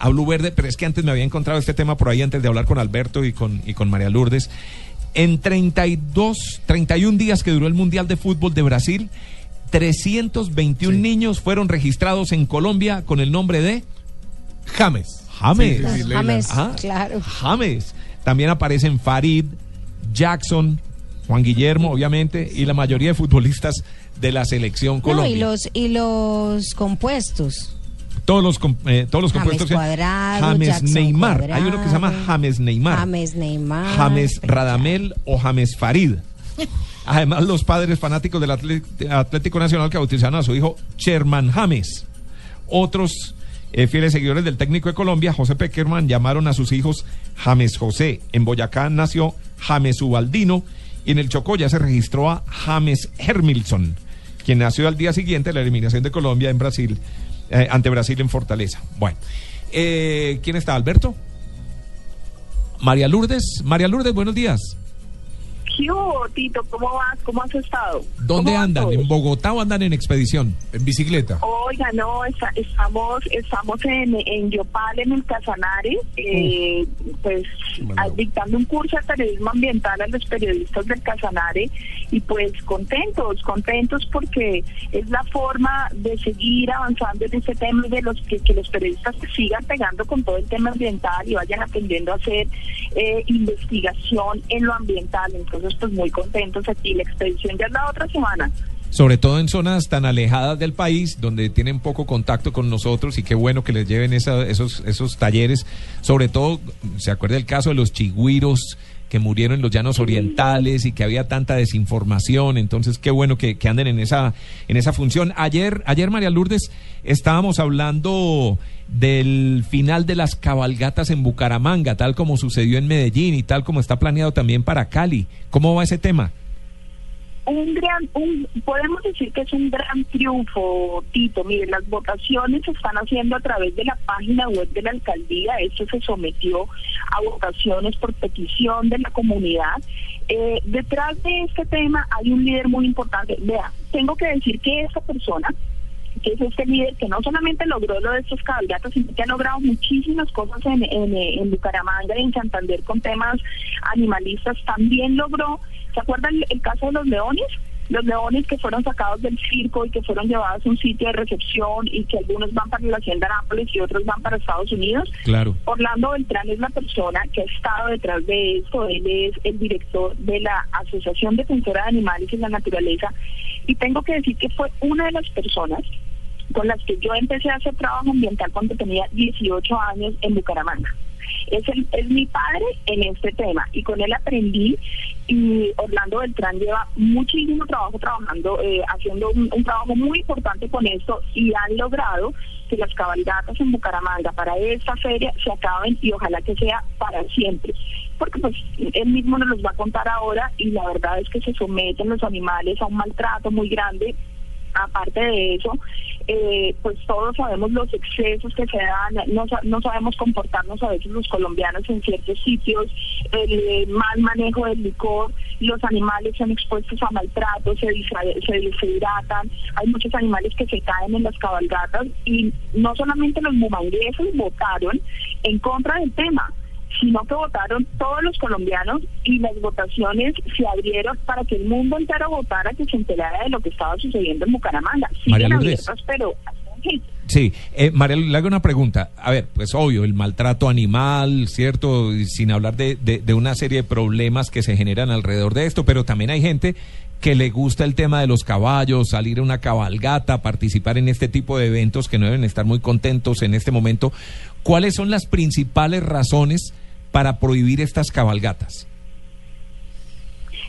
a Blue Verde, pero es que antes me había encontrado este tema por ahí antes de hablar con Alberto y con, y con María Lourdes. En 32, 31 días que duró el Mundial de Fútbol de Brasil, 321 niños fueron registrados en Colombia con el nombre de James. James. Sí, sí, sí. James, Ah, claro. James. También aparecen Farid, Jackson, Juan Guillermo, obviamente, y la mayoría de futbolistas de la selección No, Colombia. y los y los compuestos. Todos los, eh, todos los James compuestos. que- Cuadrado, James Jackson Neymar. Hay uno que se llama James Neymar. James Neymar. James. Radamel o James Farid. Además, los padres fanáticos del Atl- Atlético Nacional que bautizaron a su hijo Sherman James. Otros eh, fieles seguidores del técnico de Colombia, José Peckerman, llamaron a sus hijos James José. En Boyacá nació James Ubaldino y en el Chocó ya se registró a James Hermilson, quien nació al día siguiente de la eliminación de Colombia en Brasil, eh, ante Brasil en Fortaleza. Bueno, eh, ¿quién está? ¿Alberto? María Lourdes. María Lourdes, buenos días. ¿Qué hubo, Tito? ¿Cómo vas? ¿Cómo has estado? ¿Dónde ¿Cómo va andan? ¿En Bogotá o andan en expedición? En bicicleta. Oiga, no, está- estamos estamos en, en Yopal, en el Casanare, eh, pues Bueno. a- dictando un curso de periodismo ambiental a los periodistas del Casanare y pues contentos, contentos porque es la forma de seguir avanzando en este tema y de los que, que los periodistas sigan pegando con todo el tema ambiental y vayan aprendiendo a hacer eh, investigación en lo ambiental. Entonces, pues muy contentos aquí. La expedición ya es la otra semana. Sobre todo en zonas tan alejadas del país, donde tienen poco contacto con nosotros y qué bueno que les lleven esos, esos talleres. Sobre todo, ¿se acuerda el caso de los chigüiros que murieron en los llanos orientales y que había tanta desinformación? Entonces, qué bueno que, que anden en esa, en esa función. Ayer, ayer, María Lourdes, estábamos hablando del final de las cabalgatas en Bucaramanga, tal como sucedió en Medellín y tal como está planeado también para Cali. ¿Cómo va ese tema? Un gran, un, podemos decir que es un gran triunfo, Tito. Mire, las votaciones se están haciendo a través de la página web de la alcaldía. Esto se sometió a votaciones por petición de la comunidad. Eh, detrás de este tema hay un líder muy importante. Vea, tengo que decir que esta persona que es este líder que no solamente logró lo de estos cabalgatas, sino que ha logrado muchísimas cosas en, en, en Bucaramanga y en Santander con temas animalistas, también logró, ¿se acuerdan el, caso de los leones? Los leones que fueron sacados del circo y que fueron llevados a un sitio de recepción y que algunos van para la hacienda Nápoles y otros van para Estados Unidos. Claro. Orlando Beltrán es la persona que ha estado detrás de esto. Él es el director de la Asociación Defensora de Animales y la Naturaleza. Y tengo que decir que fue una de las personas con las que yo empecé a hacer trabajo ambiental cuando tenía 18 años en Bucaramanga. Es, el, es mi padre en este tema y con él aprendí y Orlando Beltrán lleva muchísimo trabajo trabajando, eh, haciendo un, trabajo muy importante con esto y han logrado que las cabalgatas en Bucaramanga para esta feria se acaben y ojalá que sea para siempre. Porque pues él mismo nos los va a contar ahora y la verdad es que se someten los animales a un maltrato muy grande aparte de eso, eh, pues todos sabemos los excesos que se dan, no, sabemos comportarnos a veces los colombianos en ciertos sitios, el eh, mal manejo del licor, los animales son expuestos a maltrato, se, se deshidratan, hay muchos animales que se caen en las cabalgatas y no solamente los mumangueses votaron en contra del tema, sino que votaron todos los colombianos y las votaciones se abrieron para que el mundo entero votara que se enterara de lo que estaba sucediendo en Bucaramanga. Siguen abiertas, pero Sí, eh, María, le hago una pregunta. A ver, pues obvio, el maltrato animal, ¿cierto? Sin hablar de, de, de, una serie de problemas que se generan alrededor de esto, pero también hay gente que le gusta el tema de los caballos, salir a una cabalgata, participar en este tipo de eventos que no deben estar muy contentos en este momento. ¿Cuáles son las principales razones para prohibir estas cabalgatas?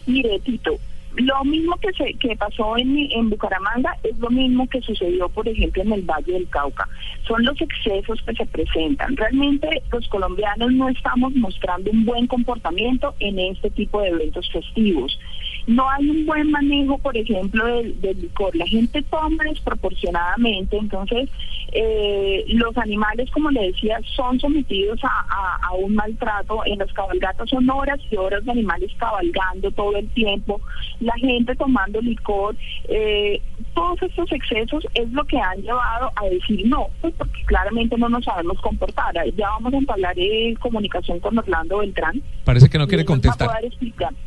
Mire, Tito, lo mismo que se que pasó en, en Bucaramanga es lo mismo que sucedió, por ejemplo, en el Valle del Cauca. Son los excesos que se presentan. Realmente los colombianos no estamos mostrando un buen comportamiento en este tipo de eventos festivos. No hay un buen manejo, por ejemplo, del, licor. La gente toma desproporcionadamente, entonces eh, los animales, como le decía, son sometidos a, a, a, un maltrato. En las cabalgatas son horas y horas de animales cabalgando todo el tiempo. La gente tomando licor, eh, todos estos excesos es lo que han llevado a decir no, pues porque claramente no nos sabemos comportar. Ya vamos a hablar en comunicación con Orlando Beltrán. Parece que no quiere contestar.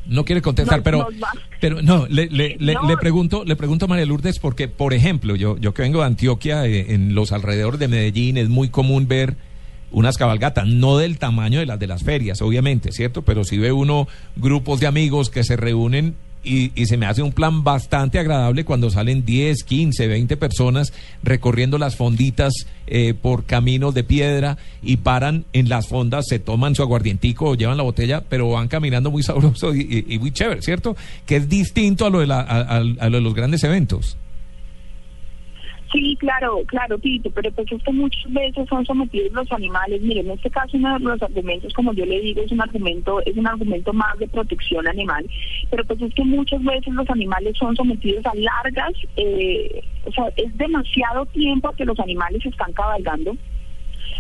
No quiere contestar, Nos- pero, nos pero no, le, le, le, No. le pregunto, le pregunto a María Lourdes porque, por ejemplo, yo, yo que vengo de Antioquia, eh, en los alrededores de Medellín es muy común ver unas cabalgatas, no del tamaño de las de las ferias, obviamente, ¿cierto? Pero sí ve uno grupos de amigos que se reúnen y, y se me hace un plan bastante agradable cuando salen 10, 15, 20 personas recorriendo las fonditas eh, por caminos de piedra y paran en las fondas, se toman su aguardientico llevan la botella, pero van caminando muy sabroso y, muy chévere, ¿cierto? Que es distinto a lo de, la- a lo de los grandes eventos. Sí, claro, claro, Tito, pero pues es que muchas veces son sometidos los animales. Mire, en este caso uno de los argumentos, como yo le digo, es un argumento, es un argumento más de protección animal, pero pues es que muchas veces los animales son sometidos a largas, eh, o sea, es demasiado tiempo que los animales están cabalgando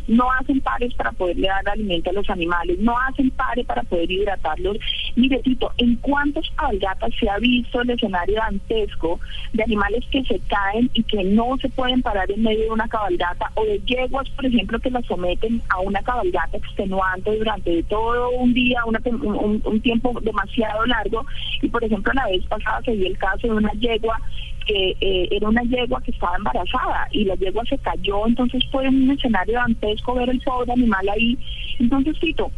no hacen pares para poderle dar alimento a los animales, no hacen pares para poder hidratarlos. Mire, Tito, ¿en cuántas cabalgatas se ha visto el escenario dantesco de animales que se caen y que no se pueden parar en medio de una cabalgata o de yeguas, por ejemplo, que las someten a una cabalgata extenuante durante todo un día, una un, un- tiempo demasiado largo? Y, por ejemplo, la vez pasada se dio el caso de una yegua que eh, era una yegua que estaba embarazada y la yegua se cayó, entonces fue un escenario dantesco ver el pobre animal ahí. Entonces, Tito,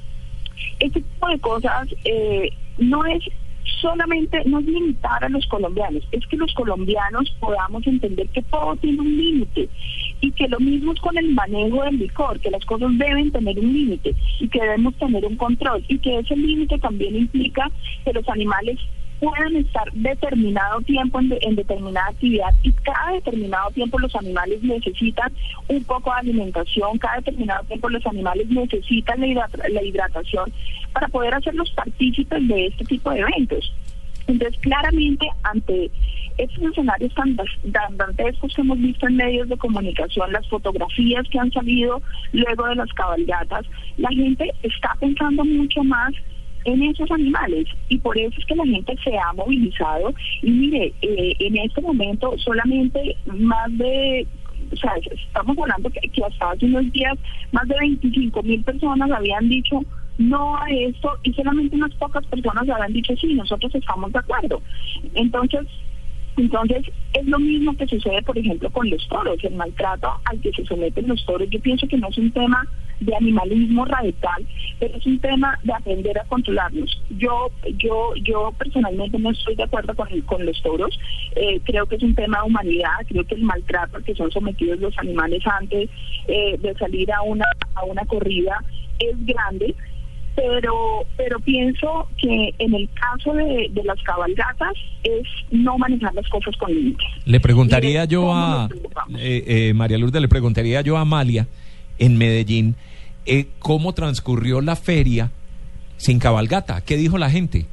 este tipo de cosas eh, no es solamente, no es limitar a los colombianos, es que los colombianos podamos entender que todo tiene un límite y que lo mismo es con el manejo del licor, que las cosas deben tener un límite y que debemos tener un control y que ese límite también implica que los animales puedan estar determinado tiempo en, de- en determinada actividad y cada determinado tiempo los animales necesitan un poco de alimentación, cada determinado tiempo los animales necesitan la, hidrat- la hidratación para poder hacerlos partícipes de este tipo de eventos. Entonces, claramente, ante estos escenarios tan dantescos que hemos visto en medios de comunicación, las fotografías que han salido luego de las cabalgatas, la gente está pensando mucho más en esos animales y por eso es que la gente se ha movilizado y mire, eh, en este momento solamente más de o sea, estamos hablando que, que hasta hace unos días más de 25 mil personas habían dicho no a esto y solamente unas pocas personas habían dicho sí, nosotros estamos de acuerdo. Entonces, entonces, es lo mismo que sucede, por ejemplo, con los toros, el maltrato al que se someten los toros. Yo pienso que no es un tema de animalismo radical, pero es un tema de aprender a controlarlos. Yo, yo, yo personalmente no estoy de acuerdo con, con los toros. Eh, creo que es un tema de humanidad. Creo que el maltrato al que son sometidos los animales antes eh, de salir a una a una corrida es grande pero pero pienso que en el caso de, de las cabalgatas es no manejar las cosas con límites. Le preguntaría yo ¿cómo a eh, eh, María Lourdes, le preguntaría yo a Amalia en Medellín eh, cómo transcurrió la feria sin cabalgata. ¿Qué dijo la gente?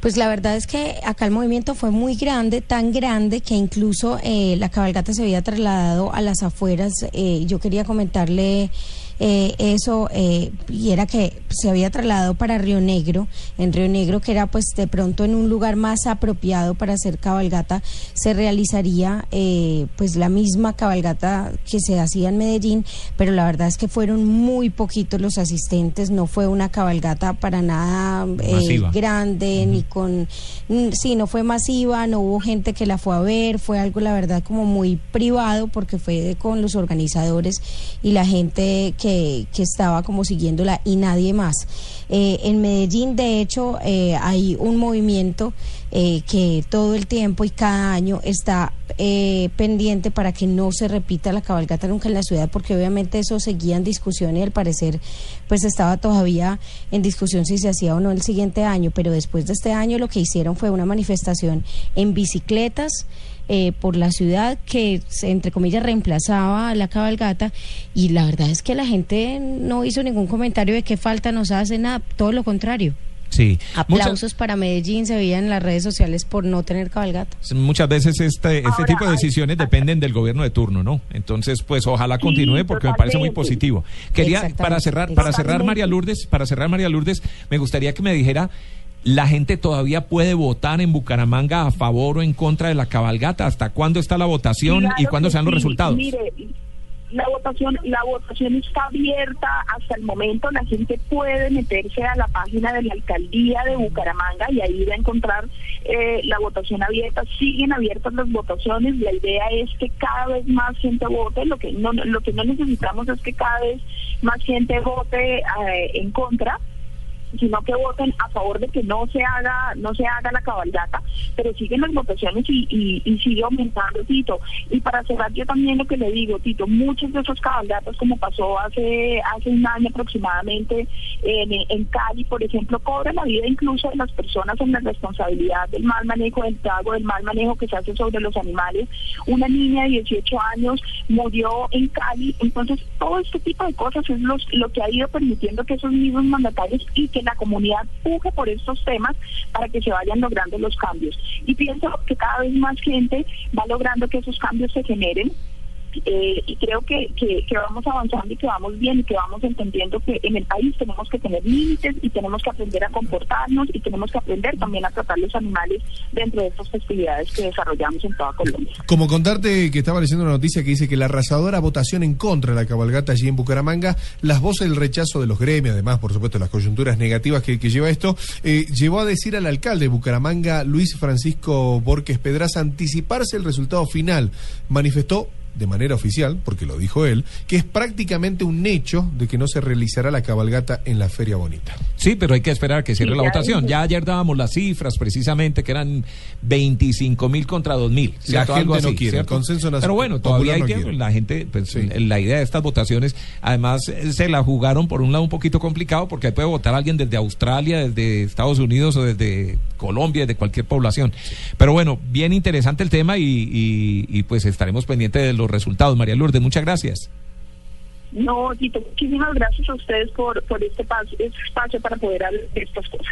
Pues la verdad es que acá el movimiento fue muy grande, tan grande que incluso eh, la cabalgata se había trasladado a las afueras. Eh, yo quería comentarle eh, eso eh, y era que se había trasladado para Río Negro, en Río Negro que era pues de pronto en un lugar más apropiado para hacer cabalgata, se realizaría eh, pues la misma cabalgata que se hacía en Medellín, pero la verdad es que fueron muy poquitos los asistentes, no fue una cabalgata para nada eh, grande ni con mm, sí no fue masiva no hubo gente que la fue a ver fue algo la verdad como muy privado porque fue con los organizadores y la gente que, que estaba como siguiéndola y nadie más. Eh, en Medellín de hecho eh, hay un movimiento eh, que todo el tiempo y cada año está eh, pendiente para que no se repita la cabalgata nunca en la ciudad porque obviamente eso seguía en discusión y al parecer pues estaba todavía en discusión si se hacía o no el siguiente año. Pero después de este año lo que hicieron fue una manifestación en bicicletas eh, por la ciudad que se, entre comillas reemplazaba a la cabalgata y la verdad es que la gente no hizo ningún comentario de qué falta nos hace nada todo lo contrario Sí. aplausos para Medellín se veían en las redes sociales por no tener cabalgata Muchas, veces este, este Ahora, tipo de hay- decisiones dependen del gobierno de turno, ¿no? Entonces, pues ojalá continúe porque me parece muy positivo. Quería, para cerrar, para cerrar. María Lourdes, para cerrar María Lourdes, me gustaría que me dijera ¿La gente todavía puede votar en Bucaramanga a favor o en contra de la cabalgata? ¿Hasta cuándo está la votación y cuándo se dan los sí. resultados? Mire, la votación, la votación está abierta hasta el momento. La gente puede meterse a la página de la alcaldía de Bucaramanga y ahí va a encontrar eh, la votación abierta. Siguen abiertas las votaciones. La idea es que cada vez más gente vote. Lo que no, lo que no necesitamos es que cada vez más gente vote eh, en contra sino que voten a favor de que no se haga no se haga la cabalgata, pero siguen las votaciones y, y, sigue aumentando, Tito. Y para cerrar yo también lo que le digo, Tito, muchos de esos cabalgatas, como pasó hace hace un año aproximadamente en, en Cali, por ejemplo, cobran la vida incluso de las personas en la responsabilidad del mal manejo del trago, del mal manejo que se hace sobre los animales. Una niña de 18 años murió en Cali, entonces todo este tipo de cosas es los, lo que ha ido permitiendo que esos mismos mandatarios y que la comunidad puje por estos temas para que se vayan logrando los cambios. Y pienso que cada vez más gente va logrando que esos cambios se generen. Eh, y creo que, que, que vamos avanzando y que vamos bien y que vamos entendiendo que en el país tenemos que tener límites y tenemos que aprender a comportarnos y tenemos que aprender también a tratar los animales dentro de estas festividades que desarrollamos en toda Colombia. Como contarte que estaba leyendo una noticia que dice que la arrasadora votación en contra de la cabalgata allí en Bucaramanga, las voces del rechazo de los gremios, además, por supuesto, las coyunturas negativas que, lleva esto, eh, llevó a decir al alcalde de Bucaramanga, Luis Francisco Borges Pedraza, anticiparse el resultado final. Manifestó de manera oficial, porque lo dijo él, que es prácticamente un hecho de que no se realizará la cabalgata en la Feria Bonita. Sí, pero hay que esperar a que cierre Sí, la ya votación. dije. Ya ayer dábamos las cifras precisamente que eran 25 mil contra 2 mil. La gente no quiere, el consenso nacional Pero bueno, todavía hay no tiempo. quiere. La gente, pues Sí. la idea de estas votaciones, además eh, se la jugaron por un lado un poquito complicado porque ahí puede votar alguien desde Australia, desde Estados Unidos o desde Colombia, desde cualquier población. Pero bueno, bien interesante el tema y, y- y, pues estaremos pendientes de los resultados. María Lourdes, muchas gracias. No, Tito, muchísimas gracias a ustedes por, por este, este espacio para poder hablar de estas cosas.